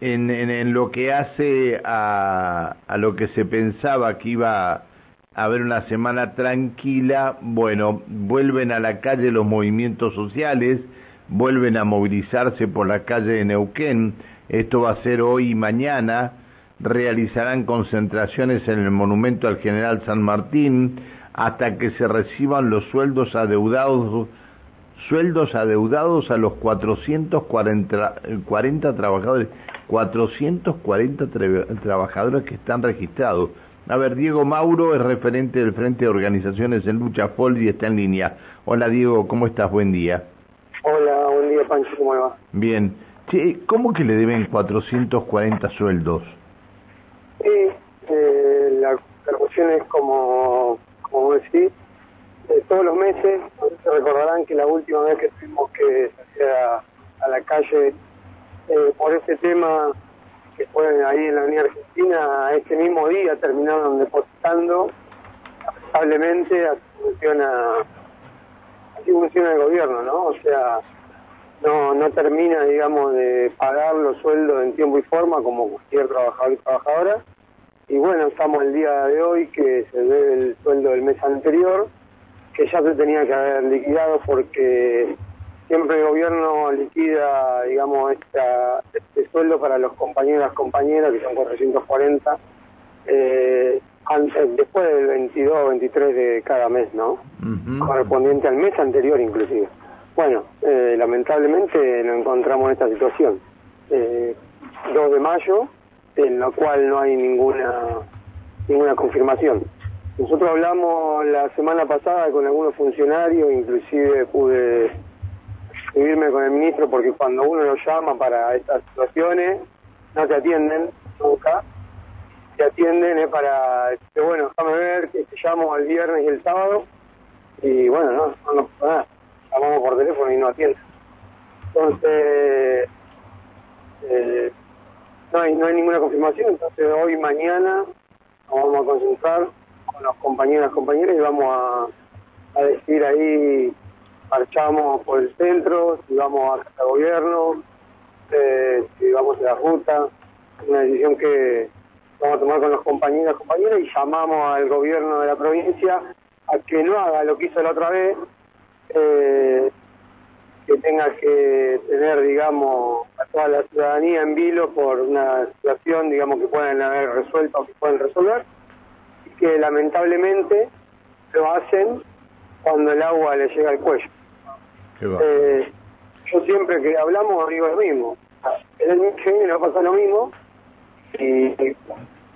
en, en, lo que hace a, a lo que se pensaba que iba a haber una semana tranquila, bueno, vuelven a la calle los movimientos sociales, vuelven a movilizarse por la calle de Neuquén, esto va a ser hoy y mañana, realizarán concentraciones en el monumento al general San Martín hasta que se reciban los sueldos adeudados sueldos adeudados a los 440 40 trabajadores 440 trabajadores que están registrados. A ver, Diego Mauro es referente del Frente de Organizaciones en Lucha FOL y está en línea. Hola Diego, ¿cómo estás? Buen día. Hola, buen día Pancho, ¿cómo va? Bien. ¿Cómo que le deben 440 sueldos? Sí, eh, la, cuestión es como, como decís, eh, todos los meses, se recordarán que la última vez que tuvimos que salir a, la calle eh, por este tema que fue ahí en la Unión Argentina, este mismo día terminaron depositando lamentablemente así funciona, así funciona el gobierno, ¿no? O sea, no, no termina, digamos, de pagar los sueldos en tiempo y forma como cualquier trabajador y trabajadora. Y bueno, estamos el día de hoy que se debe el sueldo del mes anterior, que ya se tenía que haber liquidado porque siempre el gobierno liquida, digamos, esta, este sueldo para los compañeros y las compañeras, que son 440, eh, antes, después del 22 o 23 de cada mes, ¿no? Correspondiente al mes anterior inclusive. Bueno, eh, lamentablemente nos encontramos en esta situación. Eh, 2 de mayo, en la cual no hay ninguna ninguna confirmación. Nosotros hablamos la semana pasada con algunos funcionarios, inclusive pude escribirme con el ministro porque cuando uno lo llama para estas situaciones no te atienden nunca. Te atienden es para decir, bueno déjame ver que te llamo el viernes y el sábado y bueno no no, no nada. Llamamos por teléfono y no atienden. Entonces eh, no hay no hay ninguna confirmación. Entonces hoy mañana nos vamos a concentrar con los compañeros y compañeras y vamos a, decir ahí marchamos por el centro, si vamos al gobierno, eh, si vamos a la ruta, una decisión que vamos a tomar con los compañeros y compañeras y llamamos al gobierno de la provincia a que no haga lo que hizo la otra vez, eh, que tenga que tener, digamos, a toda la ciudadanía en vilo por una situación, digamos, que pueden haber resuelto o que pueden resolver, que lamentablemente lo hacen cuando el agua le llega al cuello. Eh, yo siempre que hablamos digo lo mismo. En el que viene va a pasar lo mismo. Y,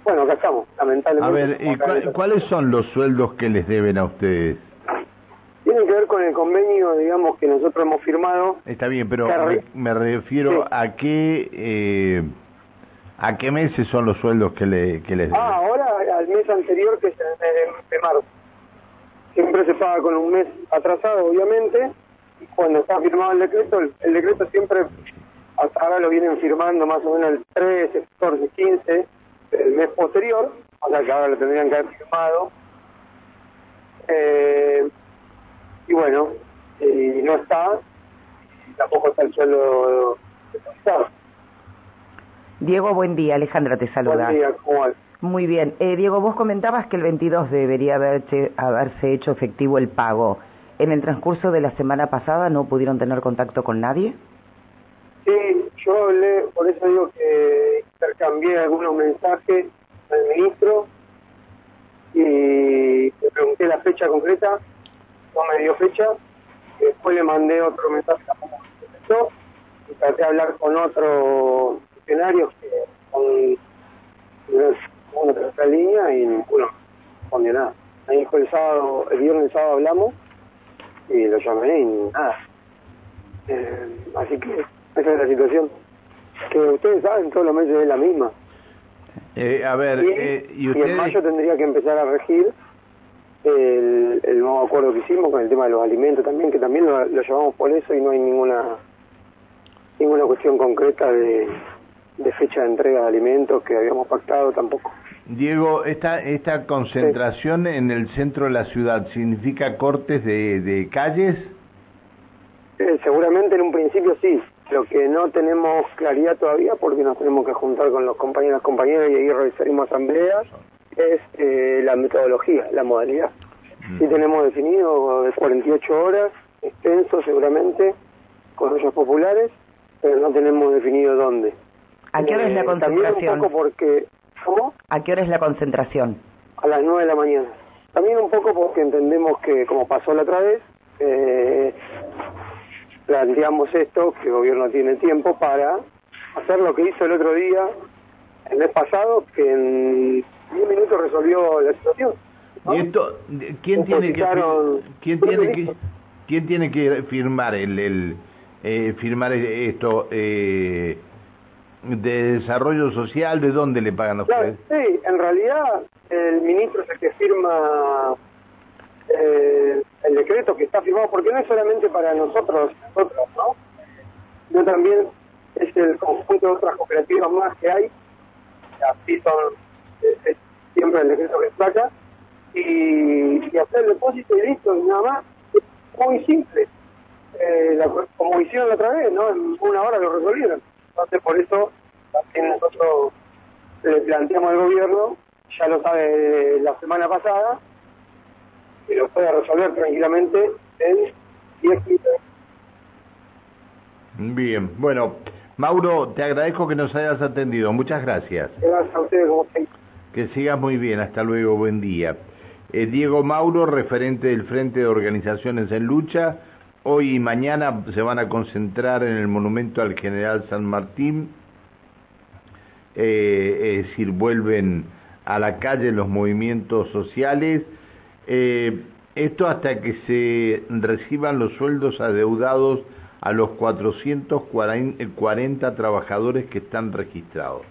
bueno, acá estamos, lamentablemente. A ver, ¿y cuáles son los sueldos que les deben a ustedes? Tienen que ver con el convenio, digamos, que nosotros hemos firmado. Está bien, pero me, refiero a qué... Eh, ¿A qué meses son los sueldos que, le, que les deben? Ah, al mes anterior, que es el de marzo. Siempre se paga con un mes atrasado, obviamente, cuando está firmado el decreto, el, decreto siempre, hasta ahora lo vienen firmando más o menos el 13, 14, 15 el mes posterior, o sea que ahora lo tendrían que haber firmado. Eh, y bueno, y no está, y tampoco está el suelo Diego, buen día. Alejandra te saluda. Buen día, ¿cómo Muy bien. Eh, Diego, vos comentabas que el 22 debería haberse, haberse hecho efectivo el pago en el transcurso de la semana pasada no pudieron tener contacto con nadie? Sí, yo hablé, por eso digo que intercambié algunos mensajes al ministro y le pregunté la fecha concreta, no me dio fecha, después le mandé otro mensaje tampoco me y traté de hablar con otros funcionarios que con una tercera línea y ninguno respondió nada. Me dijo el sábado, el viernes el sábado hablamos y lo llamé y nada. Eh, así que esa es la situación. Que ustedes saben, todos los meses es la misma. Eh, a ver, y, eh, ¿y, en mayo tendría que empezar a regir el, el nuevo acuerdo que hicimos con el tema de los alimentos también, que también lo, lo llevamos por eso y no hay ninguna ninguna cuestión concreta de, de fecha de entrega de alimentos que habíamos pactado tampoco. Diego, esta, esta concentración en el centro de la ciudad, ¿significa cortes de, de calles? Eh, seguramente en un principio sí, Lo que no tenemos claridad todavía, porque nos tenemos que juntar con los compañeros y compañeras y ahí realizaremos asambleas, es eh, la metodología, la modalidad. Mm. Sí tenemos definido de 48 horas, extenso seguramente, con ollas populares, pero no tenemos definido dónde. ¿A qué hora es la eh, concentración? También un poco porque... ¿Cómo? ¿A qué hora es la concentración? A las 9 de la mañana. También un poco porque entendemos que, como pasó la otra vez, eh, planteamos esto, que el gobierno tiene tiempo para hacer lo que hizo el otro día, el mes pasado, que en 10 minutos resolvió la situación. ¿Y esto, quién tiene que, quién tiene que, quién tiene que firmar el, el eh, firmar esto eh, de desarrollo social? ¿De dónde le pagan a ustedes? sí, en realidad el ministro es el que firma eh, el decreto que está firmado, porque no es solamente para nosotros, nosotros, ¿no? Sino también es el conjunto de otras cooperativas más que hay, así son siempre el decreto que saca, y, hacer el depósito y listo, nada más, es muy simple. Eh, como hicieron la otra vez, ¿no? En una hora lo resolvieron. Entonces, por eso también nosotros le planteamos al gobierno, ya lo sabe la semana pasada, que lo pueda resolver tranquilamente en 10 minutos. Bien, bueno, Mauro, te agradezco que nos hayas atendido. Muchas gracias. Gracias a ustedes, como Que sigas muy bien. Hasta luego. Buen día. Eh, Diego Mauro, referente del Frente de Organizaciones en Lucha. Hoy y mañana se van a concentrar en el monumento al general San Martín. Eh, es decir, vuelven a la calle los movimientos sociales. Eh, esto hasta que se reciban los sueldos adeudados a los 440 trabajadores que están registrados.